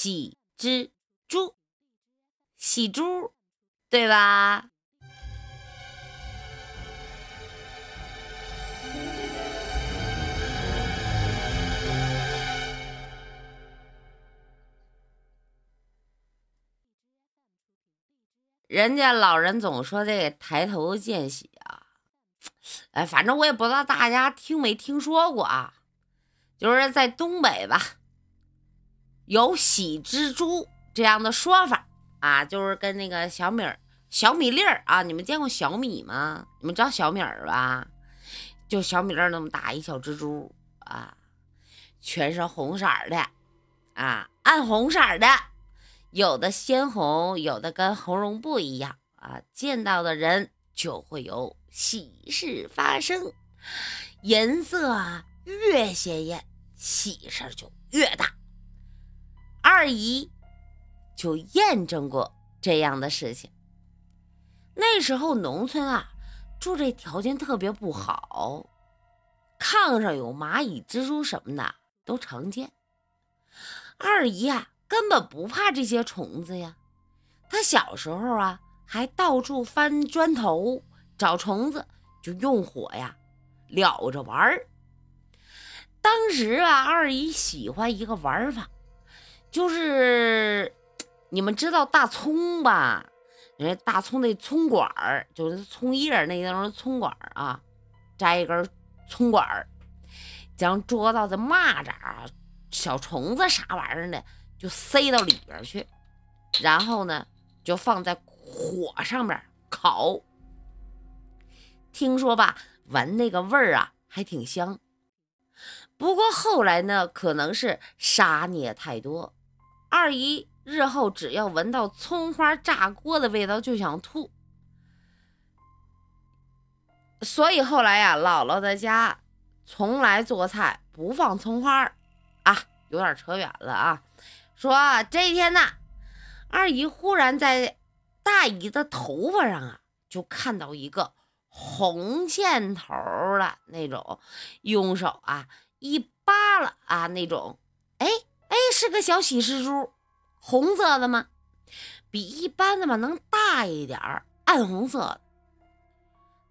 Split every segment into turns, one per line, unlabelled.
喜之猪，喜猪，对吧？人家老人总说这抬头见喜啊，哎，反正我也不知道大家听没听说过啊，就是在东北吧，有喜之猪这样的说法啊，就是跟那个小米儿、小米粒儿啊，你们见过小米吗？你们知道小米儿吧？就小米粒儿那么大一小蜘蛛啊，全是红色的啊，暗红色的。有的鲜红，有的跟红绒布一样啊！见到的人就会有喜事发生，颜色越鲜艳，喜事就越大。二姨就验证过这样的事情。那时候农村啊，住这条件特别不好，炕上有蚂蚁、蜘蛛什么的都常见。二姨啊。根本不怕这些虫子呀！她小时候啊，还到处翻砖头找虫子，就用火呀燎着玩儿。当时啊，二姨喜欢一个玩法，就是你们知道大葱吧？人家大葱那葱管儿，就是葱叶那那种葱管儿啊，摘一根葱管儿，将捉到的蚂蚱、小虫子啥玩意儿的。就塞到里边去，然后呢，就放在火上面烤。听说吧，闻那个味儿啊，还挺香。不过后来呢，可能是杀孽太多，二姨日后只要闻到葱花炸锅的味道就想吐，所以后来呀，姥姥的家从来做菜不放葱花啊，有点扯远了啊。说这一天呢，二姨忽然在大姨的头发上啊，就看到一个红线头的那种，用手啊一扒拉啊那种，哎，是个小喜事珠，红色的吗？比一般的嘛能大一点儿，暗红色，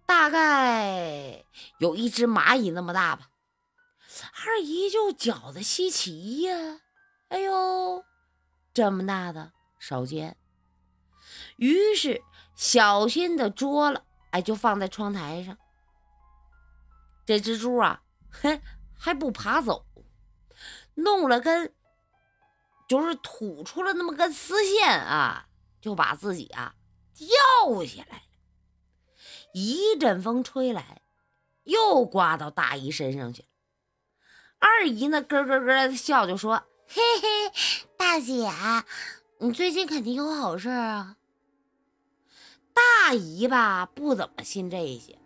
大概有一只蚂蚁那么大吧。二姨就觉得稀奇呀。哎呦，这么大的少见，于是小心的捉了，哎，就放在窗台上。这蜘蛛啊，嘿，还不爬走，弄了根，就是吐出了那么根丝线啊，就把自己啊吊起来了。一阵风吹来，又刮到大姨身上去了。二姨呢，咯咯咯的笑，就说。嘿嘿，大姐，你最近肯定有好事啊。大姨吧，不怎么信这些，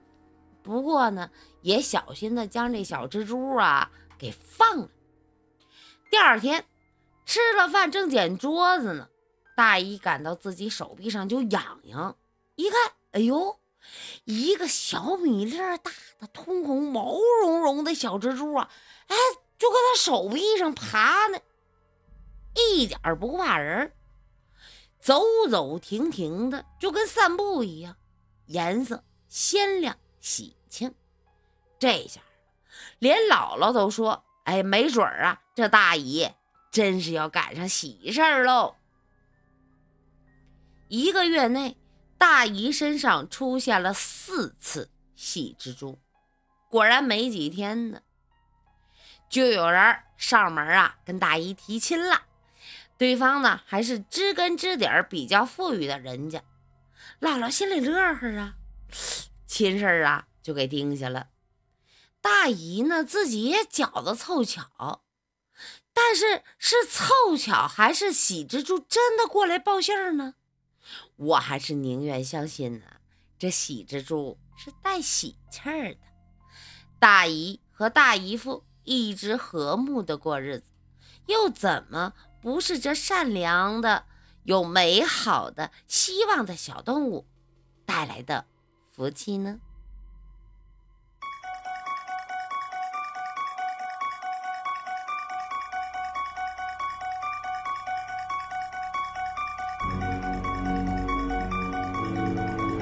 不过呢，也小心的将这小蜘蛛啊给放了。第二天吃了饭，正捡桌子呢，大姨感到自己手臂上就痒痒，一看，哎呦，一个小米粒大的通红、毛茸茸的小蜘蛛啊，哎，就搁他手臂上爬呢。一点不怕人，走走停停的，就跟散步一样，颜色鲜亮喜庆。这下连姥姥都说：“哎，没准儿啊，这大姨真是要赶上喜事儿喽。”一个月内，大姨身上出现了四次喜蜘蛛，果然没几天呢，就有人上门啊，跟大姨提亲了。对方呢，还是知根知底儿、比较富裕的人家，姥姥心里乐呵啊，亲事儿啊就给定下了。大姨呢，自己也觉得凑巧，但是是凑巧还是喜蜘蛛真的过来报信儿呢？我还是宁愿相信呢，这喜蜘蛛是带喜气儿的。大姨和大姨夫一直和睦的过日子，又怎么？不是这善良的、有美好的希望的小动物带来的福气呢？